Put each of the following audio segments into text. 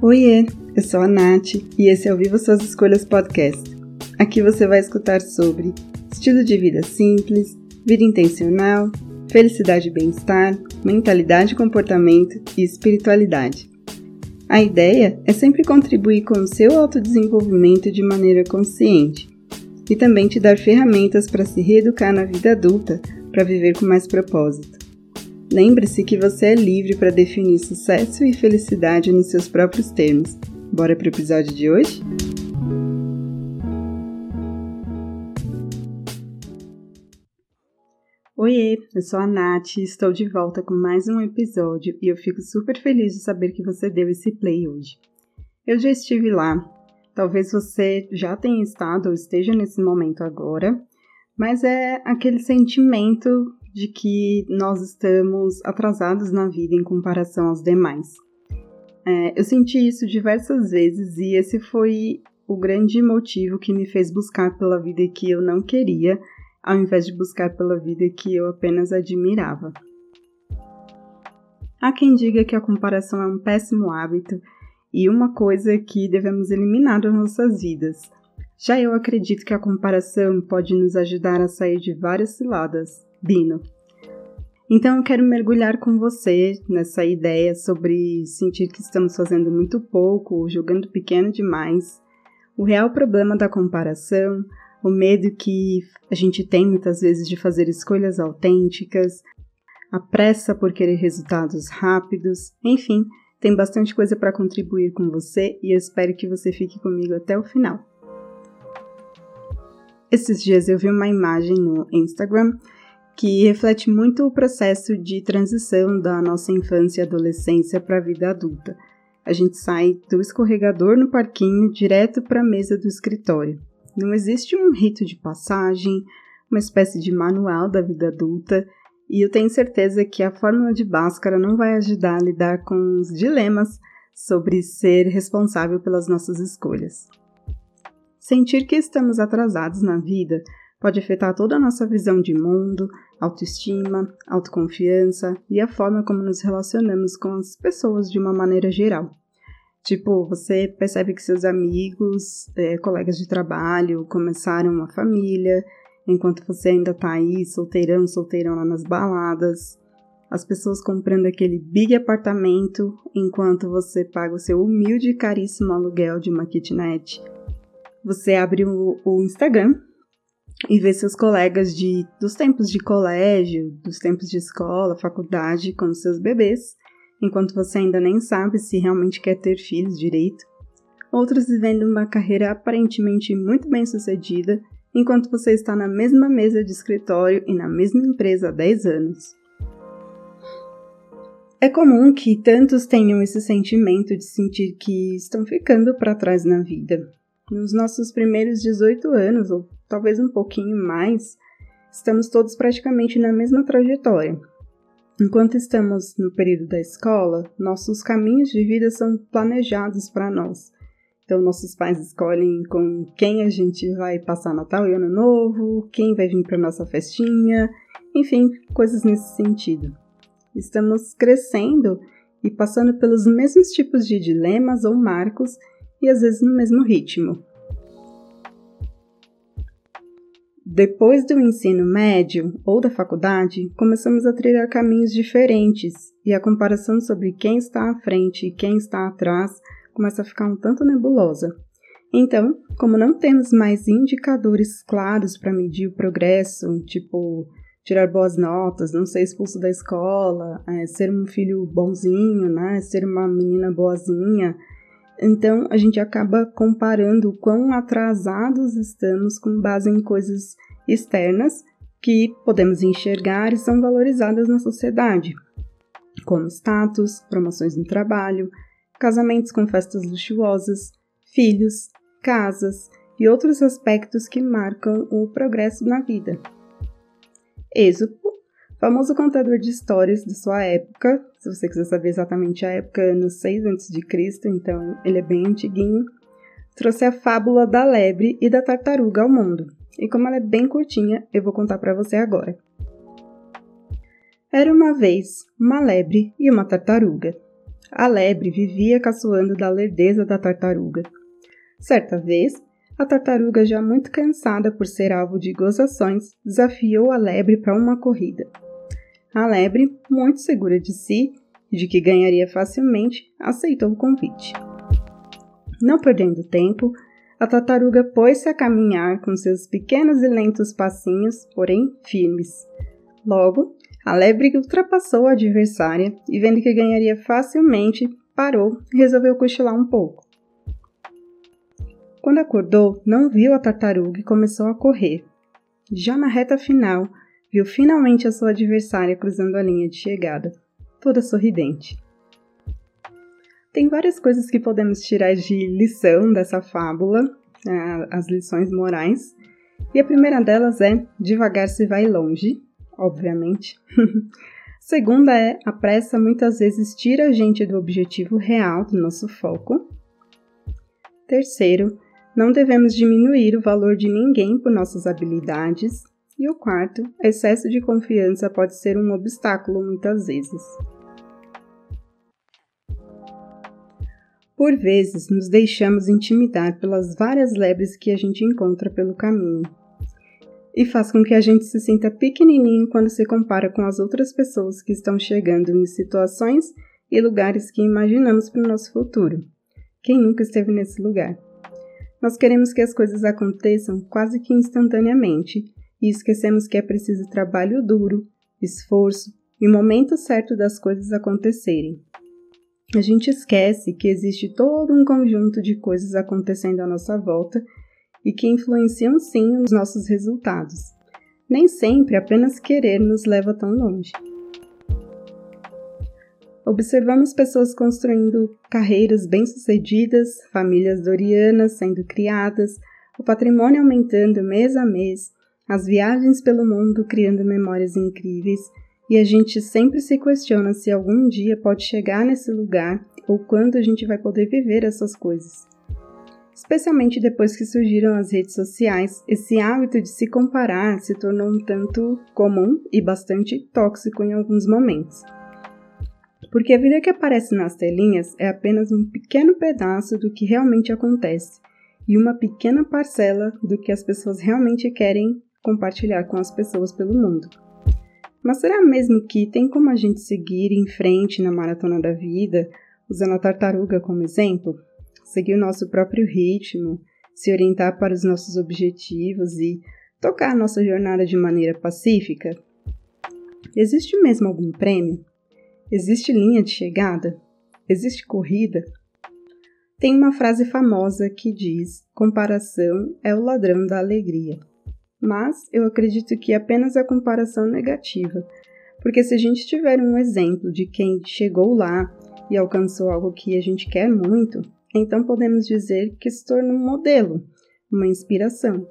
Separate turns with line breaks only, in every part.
Oiê, eu sou a Nath e esse é o Viva Suas Escolhas Podcast. Aqui você vai escutar sobre estilo de vida simples, vida intencional, felicidade e bem-estar, mentalidade e comportamento e espiritualidade. A ideia é sempre contribuir com o seu autodesenvolvimento de maneira consciente e também te dar ferramentas para se reeducar na vida adulta para viver com mais propósito. Lembre-se que você é livre para definir sucesso e felicidade nos seus próprios termos. Bora para o episódio de hoje? Oiê, eu sou a Nath e estou de volta com mais um episódio e eu fico super feliz de saber que você deu esse play hoje. Eu já estive lá, talvez você já tenha estado ou esteja nesse momento agora, mas é aquele sentimento de que nós estamos atrasados na vida em comparação aos demais. É, eu senti isso diversas vezes e esse foi o grande motivo que me fez buscar pela vida que eu não queria, ao invés de buscar pela vida que eu apenas admirava. Há quem diga que a comparação é um péssimo hábito e uma coisa que devemos eliminar das nossas vidas. Já eu acredito que a comparação pode nos ajudar a sair de várias ciladas, Bino. Então eu quero mergulhar com você nessa ideia sobre sentir que estamos fazendo muito pouco, jogando pequeno demais, o real problema da comparação, o medo que a gente tem muitas vezes de fazer escolhas autênticas, a pressa por querer resultados rápidos, enfim, tem bastante coisa para contribuir com você e eu espero que você fique comigo até o final. Esses dias eu vi uma imagem no Instagram que reflete muito o processo de transição da nossa infância e adolescência para a vida adulta. A gente sai do escorregador no parquinho direto para a mesa do escritório. Não existe um rito de passagem, uma espécie de manual da vida adulta, e eu tenho certeza que a fórmula de Bhaskara não vai ajudar a lidar com os dilemas sobre ser responsável pelas nossas escolhas. Sentir que estamos atrasados na vida pode afetar toda a nossa visão de mundo, autoestima, autoconfiança e a forma como nos relacionamos com as pessoas de uma maneira geral. Tipo, você percebe que seus amigos, é, colegas de trabalho começaram uma família, enquanto você ainda tá aí solteirão, solteirão lá nas baladas. As pessoas comprando aquele big apartamento enquanto você paga o seu humilde e caríssimo aluguel de uma kitnet. Você abre o, o Instagram e vê seus colegas de dos tempos de colégio, dos tempos de escola, faculdade com seus bebês enquanto você ainda nem sabe se realmente quer ter filhos direito. Outros vivendo uma carreira aparentemente muito bem sucedida, enquanto você está na mesma mesa de escritório e na mesma empresa há 10 anos. É comum que tantos tenham esse sentimento de sentir que estão ficando para trás na vida. Nos nossos primeiros 18 anos, ou talvez um pouquinho mais, estamos todos praticamente na mesma trajetória, Enquanto estamos no período da escola, nossos caminhos de vida são planejados para nós. Então, nossos pais escolhem com quem a gente vai passar Natal e Ano Novo, quem vai vir para nossa festinha, enfim, coisas nesse sentido. Estamos crescendo e passando pelos mesmos tipos de dilemas ou marcos e às vezes no mesmo ritmo. Depois do ensino médio ou da faculdade, começamos a trilhar caminhos diferentes e a comparação sobre quem está à frente e quem está atrás começa a ficar um tanto nebulosa. Então, como não temos mais indicadores claros para medir o progresso, tipo tirar boas notas, não ser expulso da escola, é, ser um filho bonzinho, né, ser uma menina boazinha, então, a gente acaba comparando o quão atrasados estamos com base em coisas externas que podemos enxergar e são valorizadas na sociedade, como status, promoções no trabalho, casamentos com festas luxuosas, filhos, casas e outros aspectos que marcam o progresso na vida. Êxopo famoso contador de histórias de sua época, se você quiser saber exatamente a época, no 6 a.C., então ele é bem antiguinho, trouxe a fábula da lebre e da tartaruga ao mundo. E como ela é bem curtinha, eu vou contar para você agora. Era uma vez uma lebre e uma tartaruga. a lebre vivia caçoando da lerdeza da tartaruga. Certa vez, a tartaruga, já muito cansada por ser alvo de gozações, desafiou a lebre para uma corrida. A lebre, muito segura de si de que ganharia facilmente, aceitou o convite. Não perdendo tempo, a tartaruga pôs-se a caminhar com seus pequenos e lentos passinhos, porém firmes. Logo, a lebre ultrapassou a adversária e, vendo que ganharia facilmente, parou e resolveu cochilar um pouco. Quando acordou, não viu a tartaruga e começou a correr. Já na reta final, viu finalmente a sua adversária cruzando a linha de chegada, toda sorridente. Tem várias coisas que podemos tirar de lição dessa fábula, né, as lições morais, e a primeira delas é devagar se vai longe, obviamente. Segunda é a pressa muitas vezes tira a gente do objetivo real do nosso foco. Terceiro, não devemos diminuir o valor de ninguém por nossas habilidades. E o quarto, excesso de confiança pode ser um obstáculo muitas vezes. Por vezes, nos deixamos intimidar pelas várias lebres que a gente encontra pelo caminho. E faz com que a gente se sinta pequenininho quando se compara com as outras pessoas que estão chegando em situações e lugares que imaginamos para o nosso futuro. Quem nunca esteve nesse lugar? Nós queremos que as coisas aconteçam quase que instantaneamente e esquecemos que é preciso trabalho duro, esforço e o momento certo das coisas acontecerem a gente esquece que existe todo um conjunto de coisas acontecendo à nossa volta e que influenciam sim os nossos resultados. Nem sempre apenas querer nos leva tão longe. Observamos pessoas construindo carreiras bem-sucedidas, famílias dorianas sendo criadas, o patrimônio aumentando mês a mês, as viagens pelo mundo criando memórias incríveis e a gente sempre se questiona se algum dia pode chegar nesse lugar ou quando a gente vai poder viver essas coisas. Especialmente depois que surgiram as redes sociais, esse hábito de se comparar se tornou um tanto comum e bastante tóxico em alguns momentos. Porque a vida que aparece nas telinhas é apenas um pequeno pedaço do que realmente acontece e uma pequena parcela do que as pessoas realmente querem compartilhar com as pessoas pelo mundo. Mas será mesmo que tem como a gente seguir em frente na maratona da vida, usando a tartaruga como exemplo? Seguir o nosso próprio ritmo, se orientar para os nossos objetivos e tocar a nossa jornada de maneira pacífica? Existe mesmo algum prêmio? Existe linha de chegada? Existe corrida? Tem uma frase famosa que diz: comparação é o ladrão da alegria mas eu acredito que apenas a comparação negativa, porque se a gente tiver um exemplo de quem chegou lá e alcançou algo que a gente quer muito, então podemos dizer que se torna um modelo, uma inspiração.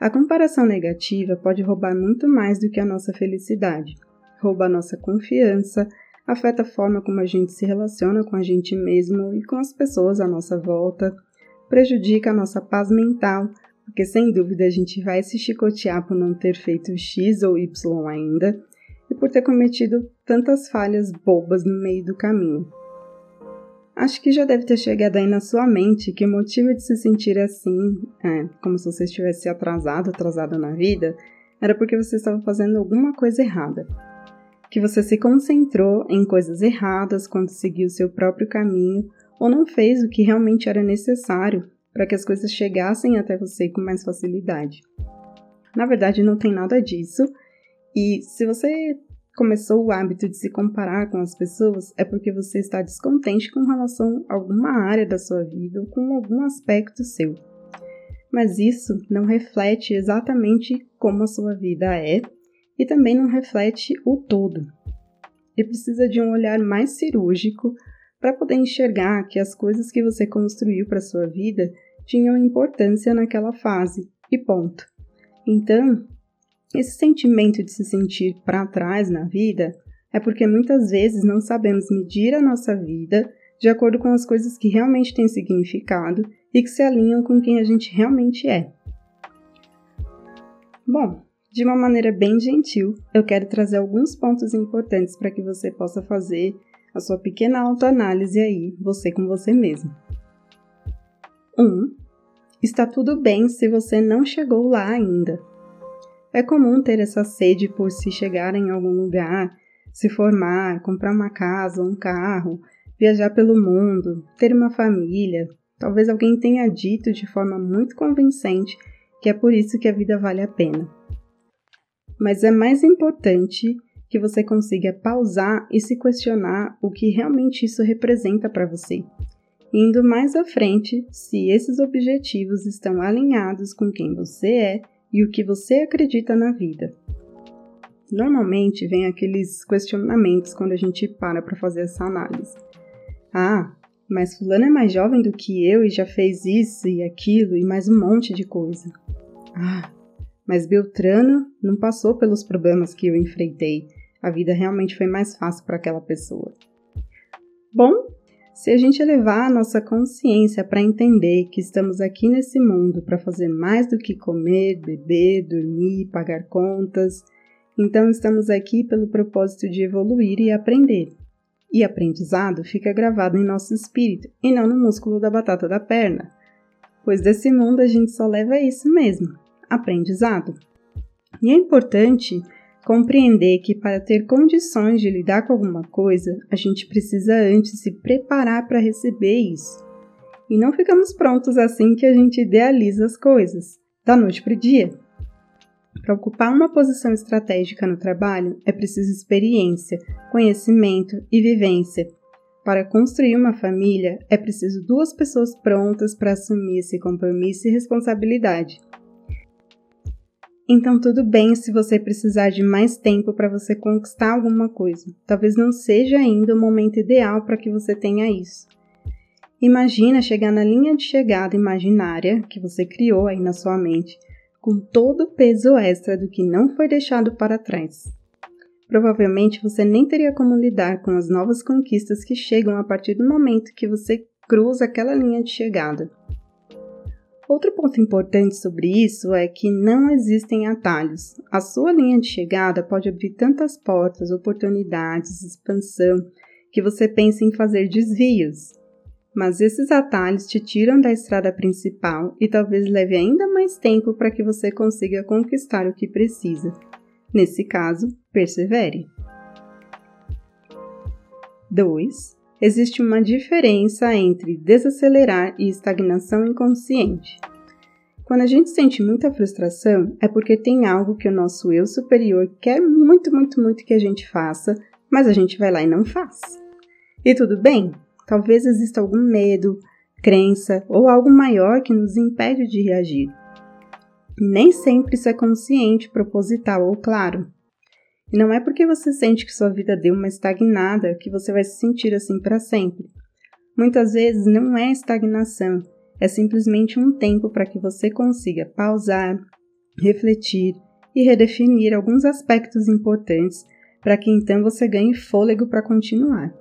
A comparação negativa pode roubar muito mais do que a nossa felicidade. Rouba a nossa confiança, afeta a forma como a gente se relaciona com a gente mesmo e com as pessoas à nossa volta, prejudica a nossa paz mental, porque sem dúvida a gente vai se chicotear por não ter feito X ou Y ainda e por ter cometido tantas falhas bobas no meio do caminho. Acho que já deve ter chegado aí na sua mente que o motivo de se sentir assim, é, como se você estivesse atrasado, atrasada na vida, era porque você estava fazendo alguma coisa errada. Que você se concentrou em coisas erradas quando seguiu seu próprio caminho ou não fez o que realmente era necessário para que as coisas chegassem até você com mais facilidade. Na verdade, não tem nada disso, e se você começou o hábito de se comparar com as pessoas, é porque você está descontente com relação a alguma área da sua vida ou com algum aspecto seu. Mas isso não reflete exatamente como a sua vida é e também não reflete o todo. E precisa de um olhar mais cirúrgico para poder enxergar que as coisas que você construiu para sua vida tinham importância naquela fase, e ponto. Então, esse sentimento de se sentir para trás na vida é porque muitas vezes não sabemos medir a nossa vida de acordo com as coisas que realmente têm significado e que se alinham com quem a gente realmente é. Bom, de uma maneira bem gentil, eu quero trazer alguns pontos importantes para que você possa fazer a sua pequena autoanálise aí, você com você mesmo. 1. Um, está tudo bem se você não chegou lá ainda. É comum ter essa sede por se chegar em algum lugar, se formar, comprar uma casa, um carro, viajar pelo mundo, ter uma família. Talvez alguém tenha dito de forma muito convincente que é por isso que a vida vale a pena. Mas é mais importante que você consiga pausar e se questionar o que realmente isso representa para você. Indo mais à frente, se esses objetivos estão alinhados com quem você é e o que você acredita na vida. Normalmente vem aqueles questionamentos quando a gente para para fazer essa análise. Ah, mas fulano é mais jovem do que eu e já fez isso e aquilo e mais um monte de coisa. Ah, mas Beltrano não passou pelos problemas que eu enfrentei. A vida realmente foi mais fácil para aquela pessoa. Bom, se a gente elevar a nossa consciência para entender que estamos aqui nesse mundo para fazer mais do que comer, beber, dormir, pagar contas, então estamos aqui pelo propósito de evoluir e aprender. E aprendizado fica gravado em nosso espírito e não no músculo da batata da perna. Pois desse mundo a gente só leva isso mesmo, aprendizado. E é importante compreender que para ter condições de lidar com alguma coisa, a gente precisa antes se preparar para receber isso. E não ficamos prontos assim que a gente idealiza as coisas, da noite para o dia. Para ocupar uma posição estratégica no trabalho, é preciso experiência, conhecimento e vivência. Para construir uma família, é preciso duas pessoas prontas para assumir esse compromisso e responsabilidade. Então, tudo bem se você precisar de mais tempo para você conquistar alguma coisa. Talvez não seja ainda o momento ideal para que você tenha isso. Imagina chegar na linha de chegada imaginária que você criou aí na sua mente, com todo o peso extra do que não foi deixado para trás. Provavelmente você nem teria como lidar com as novas conquistas que chegam a partir do momento que você cruza aquela linha de chegada. Outro ponto importante sobre isso é que não existem atalhos. A sua linha de chegada pode abrir tantas portas, oportunidades, expansão, que você pensa em fazer desvios. Mas esses atalhos te tiram da estrada principal e talvez leve ainda mais tempo para que você consiga conquistar o que precisa. Nesse caso, persevere. 2 existe uma diferença entre desacelerar e estagnação inconsciente. Quando a gente sente muita frustração, é porque tem algo que o nosso eu superior quer muito, muito, muito que a gente faça, mas a gente vai lá e não faz. E tudo bem, talvez exista algum medo, crença ou algo maior que nos impede de reagir. Nem sempre isso é consciente, proposital ou claro. E não é porque você sente que sua vida deu uma estagnada que você vai se sentir assim para sempre. Muitas vezes não é estagnação, é simplesmente um tempo para que você consiga pausar, refletir e redefinir alguns aspectos importantes para que então você ganhe fôlego para continuar.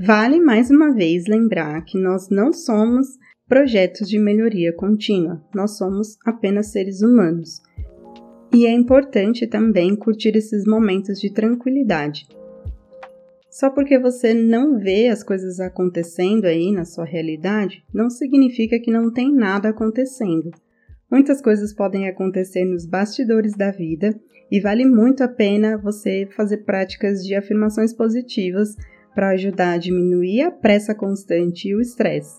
Vale mais uma vez lembrar que nós não somos projetos de melhoria contínua, nós somos apenas seres humanos e é importante também curtir esses momentos de tranquilidade. Só porque você não vê as coisas acontecendo aí na sua realidade, não significa que não tem nada acontecendo. Muitas coisas podem acontecer nos bastidores da vida e vale muito a pena você fazer práticas de afirmações positivas para ajudar a diminuir a pressa constante e o estresse.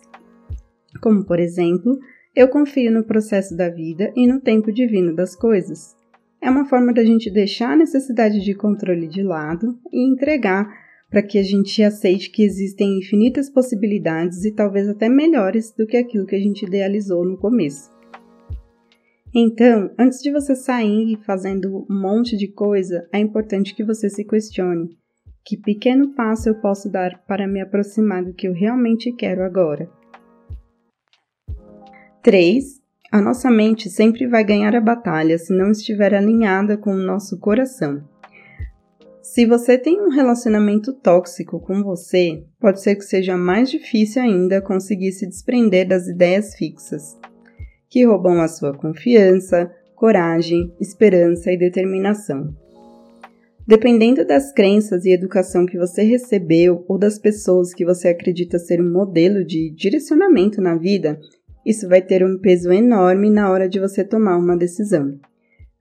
Como, por exemplo, eu confio no processo da vida e no tempo divino das coisas é uma forma da gente deixar a necessidade de controle de lado e entregar para que a gente aceite que existem infinitas possibilidades e talvez até melhores do que aquilo que a gente idealizou no começo. Então, antes de você sair fazendo um monte de coisa, é importante que você se questione: que pequeno passo eu posso dar para me aproximar do que eu realmente quero agora? 3. A nossa mente sempre vai ganhar a batalha se não estiver alinhada com o nosso coração. Se você tem um relacionamento tóxico com você, pode ser que seja mais difícil ainda conseguir se desprender das ideias fixas, que roubam a sua confiança, coragem, esperança e determinação. Dependendo das crenças e educação que você recebeu ou das pessoas que você acredita ser um modelo de direcionamento na vida, isso vai ter um peso enorme na hora de você tomar uma decisão.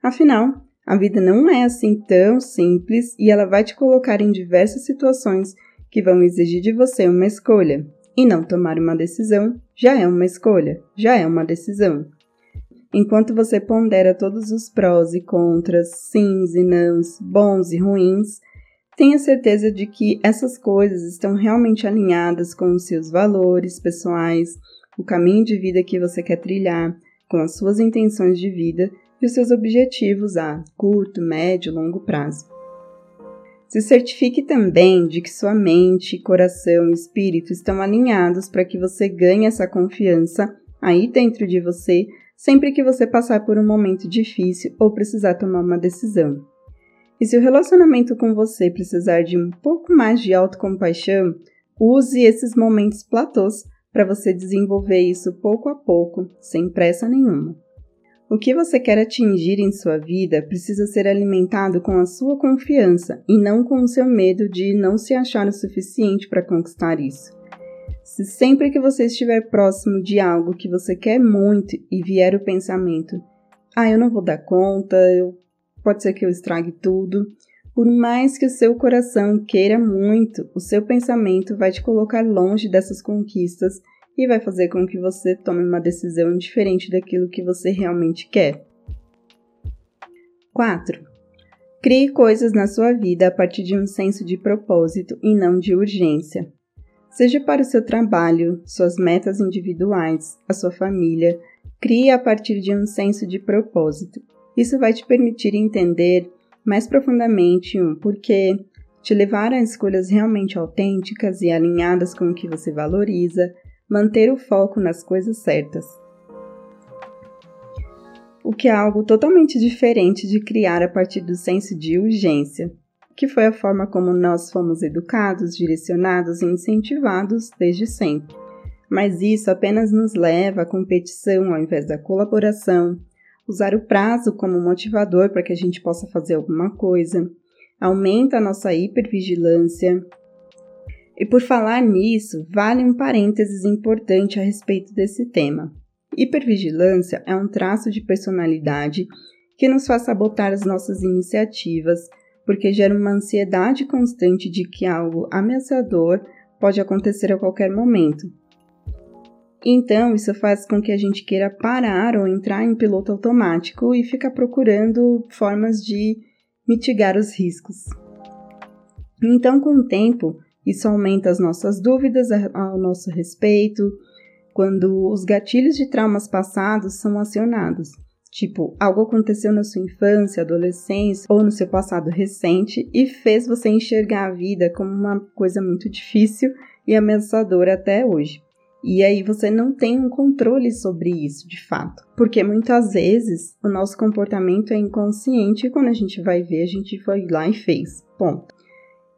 Afinal, a vida não é assim tão simples e ela vai te colocar em diversas situações que vão exigir de você uma escolha. E não tomar uma decisão já é uma escolha, já é uma decisão. Enquanto você pondera todos os prós e contras, sims e nãos, bons e ruins, tenha certeza de que essas coisas estão realmente alinhadas com os seus valores pessoais, o caminho de vida que você quer trilhar, com as suas intenções de vida e os seus objetivos a curto, médio e longo prazo. Se certifique também de que sua mente, coração e espírito estão alinhados para que você ganhe essa confiança aí dentro de você sempre que você passar por um momento difícil ou precisar tomar uma decisão. E se o relacionamento com você precisar de um pouco mais de autocompaixão, use esses momentos platôs para você desenvolver isso pouco a pouco, sem pressa nenhuma. O que você quer atingir em sua vida precisa ser alimentado com a sua confiança e não com o seu medo de não se achar o suficiente para conquistar isso. Se sempre que você estiver próximo de algo que você quer muito e vier o pensamento, ah, eu não vou dar conta, eu... pode ser que eu estrague tudo, por mais que o seu coração queira muito, o seu pensamento vai te colocar longe dessas conquistas e vai fazer com que você tome uma decisão diferente daquilo que você realmente quer. 4. Crie coisas na sua vida a partir de um senso de propósito e não de urgência seja para o seu trabalho, suas metas individuais, a sua família, crie a partir de um senso de propósito. Isso vai te permitir entender mais profundamente um porquê, te levar a escolhas realmente autênticas e alinhadas com o que você valoriza, manter o foco nas coisas certas. O que é algo totalmente diferente de criar a partir do senso de urgência que foi a forma como nós fomos educados, direcionados e incentivados desde sempre. Mas isso apenas nos leva à competição ao invés da colaboração, usar o prazo como motivador para que a gente possa fazer alguma coisa, aumenta a nossa hipervigilância. E por falar nisso, vale um parênteses importante a respeito desse tema. Hipervigilância é um traço de personalidade que nos faz sabotar as nossas iniciativas, porque gera uma ansiedade constante de que algo ameaçador pode acontecer a qualquer momento. Então, isso faz com que a gente queira parar ou entrar em piloto automático e ficar procurando formas de mitigar os riscos. Então, com o tempo, isso aumenta as nossas dúvidas ao nosso respeito, quando os gatilhos de traumas passados são acionados. Tipo, algo aconteceu na sua infância, adolescência ou no seu passado recente e fez você enxergar a vida como uma coisa muito difícil e ameaçadora até hoje. E aí você não tem um controle sobre isso, de fato. Porque muitas vezes o nosso comportamento é inconsciente e quando a gente vai ver, a gente foi lá e fez. Ponto.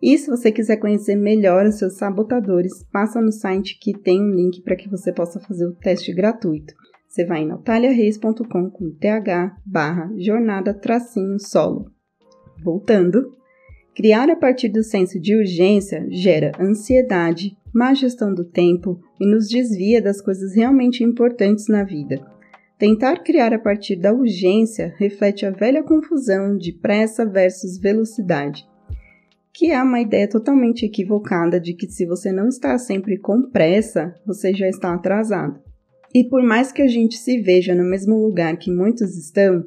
E se você quiser conhecer melhor os seus sabotadores, passa no site que tem um link para que você possa fazer o teste gratuito. Você vai em nataliareis.com com th barra jornada tracinho solo. Voltando, criar a partir do senso de urgência gera ansiedade, má gestão do tempo e nos desvia das coisas realmente importantes na vida. Tentar criar a partir da urgência reflete a velha confusão de pressa versus velocidade, que é uma ideia totalmente equivocada de que se você não está sempre com pressa, você já está atrasado. E por mais que a gente se veja no mesmo lugar que muitos estão,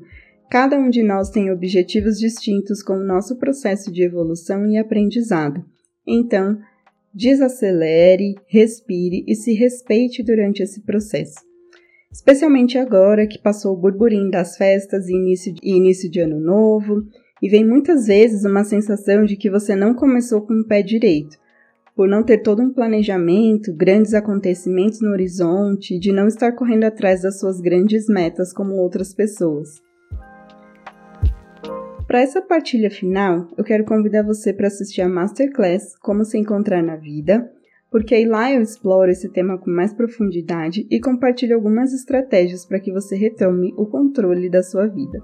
cada um de nós tem objetivos distintos com o nosso processo de evolução e aprendizado. Então, desacelere, respire e se respeite durante esse processo. Especialmente agora que passou o burburinho das festas e início, e início de ano novo, e vem muitas vezes uma sensação de que você não começou com o pé direito, por não ter todo um planejamento, grandes acontecimentos no horizonte, de não estar correndo atrás das suas grandes metas como outras pessoas. Para essa partilha final, eu quero convidar você para assistir a Masterclass Como Se Encontrar na Vida, porque aí lá eu exploro esse tema com mais profundidade e compartilho algumas estratégias para que você retome o controle da sua vida.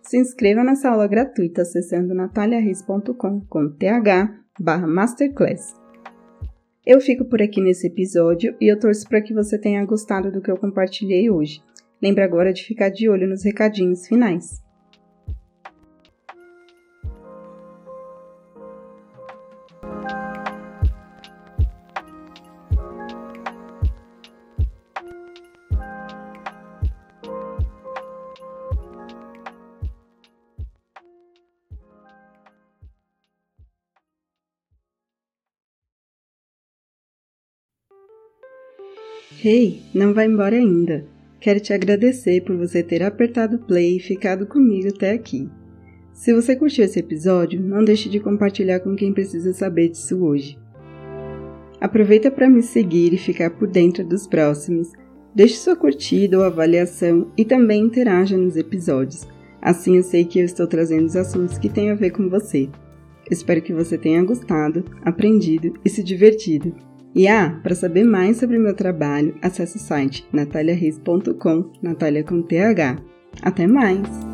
Se inscreva nessa aula gratuita acessando nataliareis.com com th barra masterclass. Eu fico por aqui nesse episódio e eu torço para que você tenha gostado do que eu compartilhei hoje. Lembre agora de ficar de olho nos recadinhos finais. Hey, não vai embora ainda. Quero te agradecer por você ter apertado play e ficado comigo até aqui. Se você curtiu esse episódio, não deixe de compartilhar com quem precisa saber disso hoje. Aproveita para me seguir e ficar por dentro dos próximos. Deixe sua curtida ou avaliação e também interaja nos episódios. Assim eu sei que eu estou trazendo os assuntos que têm a ver com você. Espero que você tenha gostado, aprendido e se divertido. E ah, para saber mais sobre meu trabalho, acesse o site nataliareis.com, Natalia com TH. Até mais!